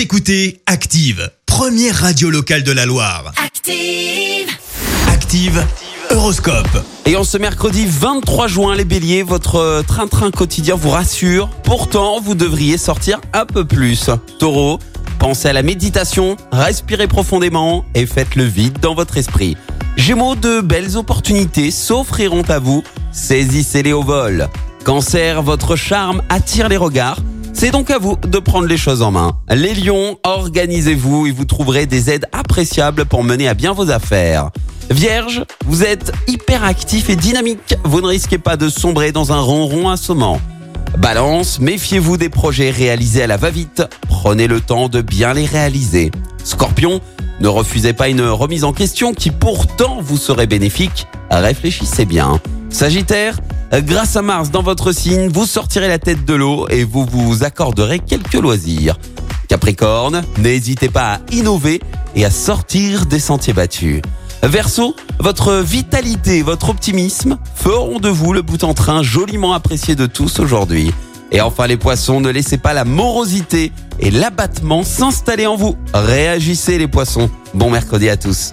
Vous écoutez Active, première radio locale de la Loire. Active. Active, Horoscope. Et en ce mercredi 23 juin, les béliers, votre euh, train-train quotidien vous rassure. Pourtant, vous devriez sortir un peu plus. Taureau, pensez à la méditation, respirez profondément et faites le vide dans votre esprit. Gémeaux, de belles opportunités s'offriront à vous. Saisissez-les au vol. Cancer, votre charme attire les regards. C'est donc à vous de prendre les choses en main. Les lions, organisez-vous et vous trouverez des aides appréciables pour mener à bien vos affaires. Vierge, vous êtes hyper actif et dynamique. Vous ne risquez pas de sombrer dans un ronron assommant. Balance, méfiez-vous des projets réalisés à la va-vite. Prenez le temps de bien les réaliser. Scorpion, ne refusez pas une remise en question qui pourtant vous serait bénéfique. Réfléchissez bien. Sagittaire, grâce à Mars dans votre signe, vous sortirez la tête de l'eau et vous vous accorderez quelques loisirs. Capricorne, n'hésitez pas à innover et à sortir des sentiers battus. Verseau, votre vitalité, votre optimisme feront de vous le bout en train joliment apprécié de tous aujourd'hui. Et enfin les poissons, ne laissez pas la morosité et l'abattement s'installer en vous. Réagissez les poissons. Bon mercredi à tous.